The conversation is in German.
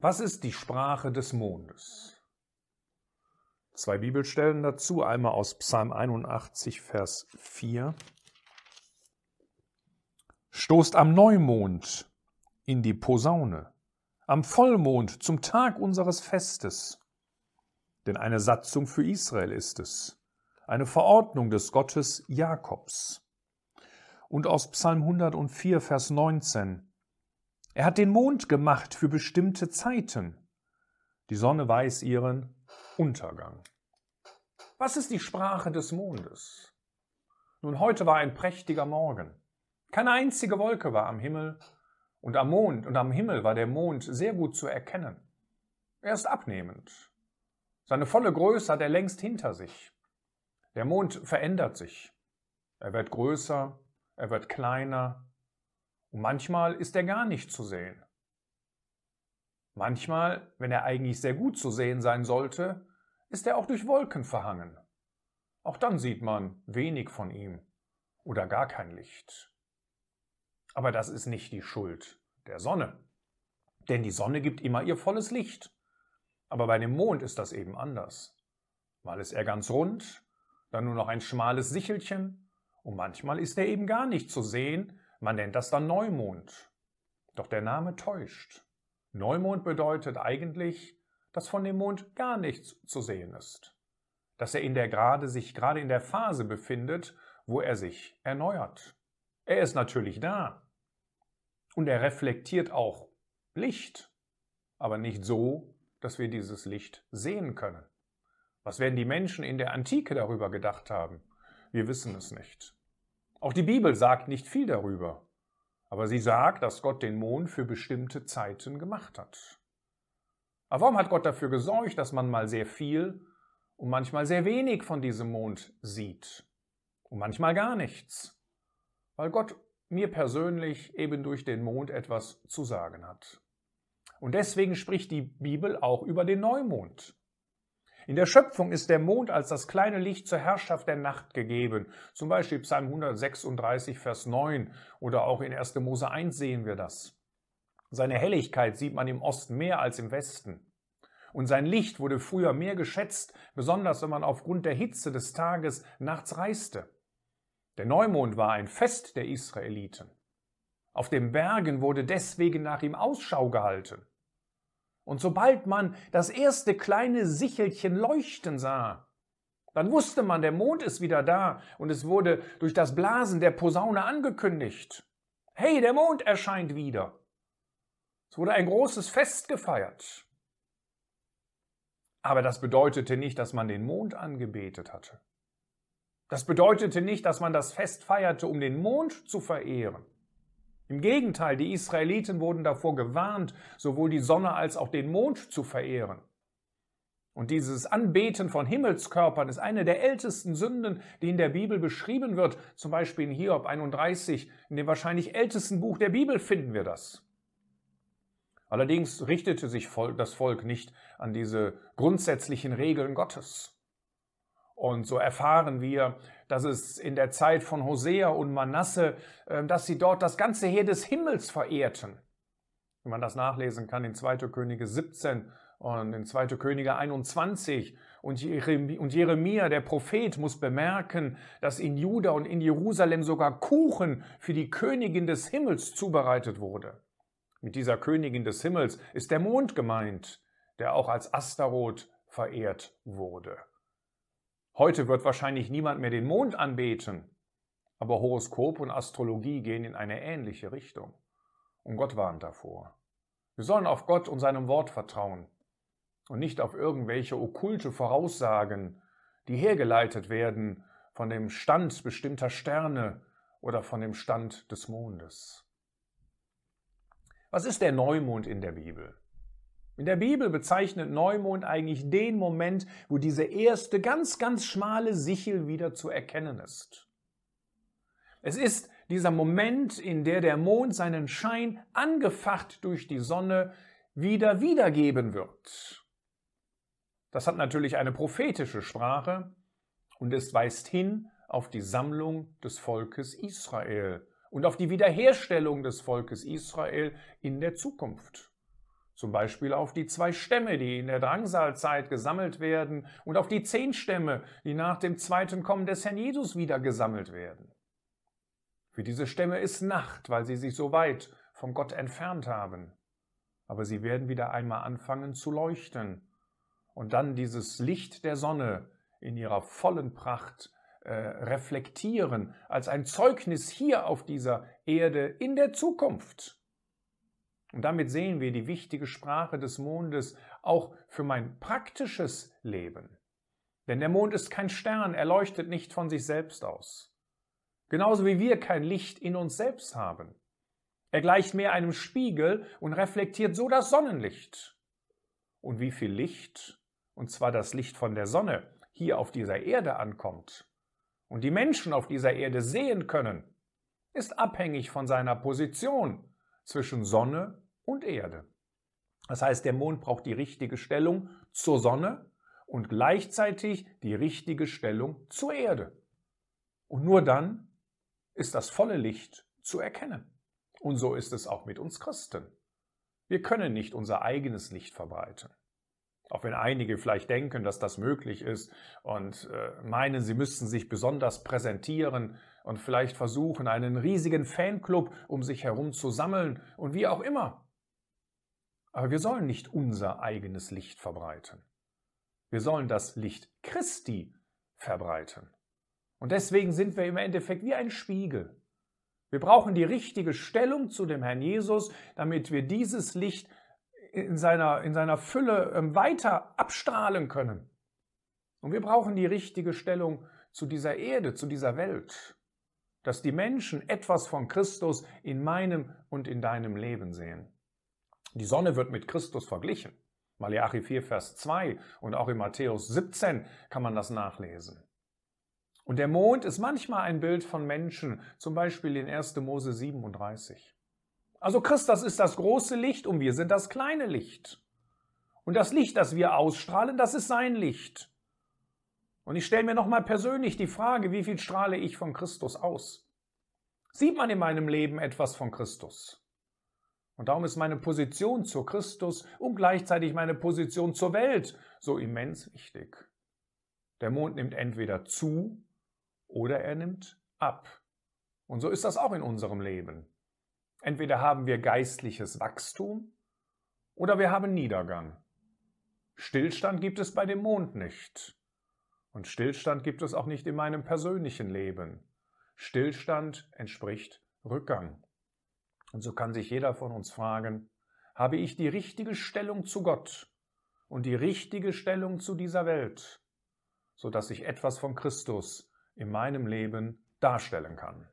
Was ist die Sprache des Mondes? Zwei Bibelstellen dazu, einmal aus Psalm 81, Vers 4. Stoßt am Neumond in die Posaune, am Vollmond zum Tag unseres Festes. Denn eine Satzung für Israel ist es, eine Verordnung des Gottes Jakobs. Und aus Psalm 104, Vers 19. Er hat den Mond gemacht für bestimmte Zeiten. Die Sonne weiß ihren Untergang. Was ist die Sprache des Mondes? Nun, heute war ein prächtiger Morgen. Keine einzige Wolke war am Himmel und am Mond und am Himmel war der Mond sehr gut zu erkennen. Er ist abnehmend. Seine volle Größe hat er längst hinter sich. Der Mond verändert sich. Er wird größer, er wird kleiner, und manchmal ist er gar nicht zu sehen. Manchmal, wenn er eigentlich sehr gut zu sehen sein sollte, ist er auch durch Wolken verhangen. Auch dann sieht man wenig von ihm oder gar kein Licht. Aber das ist nicht die Schuld der Sonne, denn die Sonne gibt immer ihr volles Licht. Aber bei dem Mond ist das eben anders. Mal ist er ganz rund, dann nur noch ein schmales Sichelchen und manchmal ist er eben gar nicht zu sehen, man nennt das dann Neumond. Doch der Name täuscht. Neumond bedeutet eigentlich, dass von dem Mond gar nichts zu sehen ist. Dass er in der gerade sich gerade in der Phase befindet, wo er sich erneuert. Er ist natürlich da. Und er reflektiert auch Licht, aber nicht so, dass wir dieses Licht sehen können. Was werden die Menschen in der Antike darüber gedacht haben? Wir wissen es nicht. Auch die Bibel sagt nicht viel darüber, aber sie sagt, dass Gott den Mond für bestimmte Zeiten gemacht hat. Aber warum hat Gott dafür gesorgt, dass man mal sehr viel und manchmal sehr wenig von diesem Mond sieht und manchmal gar nichts? Weil Gott mir persönlich eben durch den Mond etwas zu sagen hat. Und deswegen spricht die Bibel auch über den Neumond. In der Schöpfung ist der Mond als das kleine Licht zur Herrschaft der Nacht gegeben. Zum Beispiel Psalm 136, Vers 9 oder auch in 1. Mose 1 sehen wir das. Seine Helligkeit sieht man im Osten mehr als im Westen. Und sein Licht wurde früher mehr geschätzt, besonders wenn man aufgrund der Hitze des Tages nachts reiste. Der Neumond war ein Fest der Israeliten. Auf den Bergen wurde deswegen nach ihm Ausschau gehalten. Und sobald man das erste kleine Sichelchen leuchten sah, dann wusste man, der Mond ist wieder da und es wurde durch das Blasen der Posaune angekündigt. Hey, der Mond erscheint wieder. Es wurde ein großes Fest gefeiert. Aber das bedeutete nicht, dass man den Mond angebetet hatte. Das bedeutete nicht, dass man das Fest feierte, um den Mond zu verehren. Im Gegenteil, die Israeliten wurden davor gewarnt, sowohl die Sonne als auch den Mond zu verehren. Und dieses Anbeten von Himmelskörpern ist eine der ältesten Sünden, die in der Bibel beschrieben wird. Zum Beispiel in Hiob 31, in dem wahrscheinlich ältesten Buch der Bibel finden wir das. Allerdings richtete sich das Volk nicht an diese grundsätzlichen Regeln Gottes. Und so erfahren wir, dass es in der Zeit von Hosea und Manasse, ähm, dass sie dort das ganze Heer des Himmels verehrten. Wenn man das nachlesen kann in 2. Könige 17 und in 2. Könige 21. Und Jeremia, der Prophet, muss bemerken, dass in Juda und in Jerusalem sogar Kuchen für die Königin des Himmels zubereitet wurde. Mit dieser Königin des Himmels ist der Mond gemeint, der auch als Astaroth verehrt wurde. Heute wird wahrscheinlich niemand mehr den Mond anbeten, aber Horoskop und Astrologie gehen in eine ähnliche Richtung. Und Gott warnt davor. Wir sollen auf Gott und seinem Wort vertrauen und nicht auf irgendwelche okkulte Voraussagen, die hergeleitet werden von dem Stand bestimmter Sterne oder von dem Stand des Mondes. Was ist der Neumond in der Bibel? In der Bibel bezeichnet Neumond eigentlich den Moment, wo diese erste ganz, ganz schmale Sichel wieder zu erkennen ist. Es ist dieser Moment, in der der Mond seinen Schein, angefacht durch die Sonne, wieder wiedergeben wird. Das hat natürlich eine prophetische Sprache und es weist hin auf die Sammlung des Volkes Israel und auf die Wiederherstellung des Volkes Israel in der Zukunft. Zum Beispiel auf die zwei Stämme, die in der Drangsalzeit gesammelt werden und auf die zehn Stämme, die nach dem zweiten Kommen des Herrn Jesus wieder gesammelt werden. Für diese Stämme ist Nacht, weil sie sich so weit von Gott entfernt haben. Aber sie werden wieder einmal anfangen zu leuchten und dann dieses Licht der Sonne in ihrer vollen Pracht äh, reflektieren als ein Zeugnis hier auf dieser Erde in der Zukunft. Und damit sehen wir die wichtige Sprache des Mondes auch für mein praktisches Leben. Denn der Mond ist kein Stern, er leuchtet nicht von sich selbst aus. Genauso wie wir kein Licht in uns selbst haben. Er gleicht mehr einem Spiegel und reflektiert so das Sonnenlicht. Und wie viel Licht, und zwar das Licht von der Sonne, hier auf dieser Erde ankommt und die Menschen auf dieser Erde sehen können, ist abhängig von seiner Position zwischen Sonne und Erde. Das heißt, der Mond braucht die richtige Stellung zur Sonne und gleichzeitig die richtige Stellung zur Erde. Und nur dann ist das volle Licht zu erkennen. Und so ist es auch mit uns Christen. Wir können nicht unser eigenes Licht verbreiten. Auch wenn einige vielleicht denken, dass das möglich ist und äh, meinen, sie müssten sich besonders präsentieren und vielleicht versuchen, einen riesigen Fanclub um sich herum zu sammeln und wie auch immer. Aber wir sollen nicht unser eigenes Licht verbreiten. Wir sollen das Licht Christi verbreiten. Und deswegen sind wir im Endeffekt wie ein Spiegel. Wir brauchen die richtige Stellung zu dem Herrn Jesus, damit wir dieses Licht in seiner, in seiner Fülle ähm, weiter abstrahlen können. Und wir brauchen die richtige Stellung zu dieser Erde, zu dieser Welt, dass die Menschen etwas von Christus in meinem und in deinem Leben sehen. Die Sonne wird mit Christus verglichen. Malachi 4, Vers 2 und auch in Matthäus 17 kann man das nachlesen. Und der Mond ist manchmal ein Bild von Menschen, zum Beispiel in 1. Mose 37. Also Christus ist das große Licht und wir sind das kleine Licht. Und das Licht, das wir ausstrahlen, das ist sein Licht. Und ich stelle mir nochmal persönlich die Frage, wie viel strahle ich von Christus aus? Sieht man in meinem Leben etwas von Christus? Und darum ist meine Position zu Christus und gleichzeitig meine Position zur Welt so immens wichtig. Der Mond nimmt entweder zu oder er nimmt ab. Und so ist das auch in unserem Leben. Entweder haben wir geistliches Wachstum oder wir haben Niedergang. Stillstand gibt es bei dem Mond nicht. Und Stillstand gibt es auch nicht in meinem persönlichen Leben. Stillstand entspricht Rückgang. Und so kann sich jeder von uns fragen, habe ich die richtige Stellung zu Gott und die richtige Stellung zu dieser Welt, so dass ich etwas von Christus in meinem Leben darstellen kann?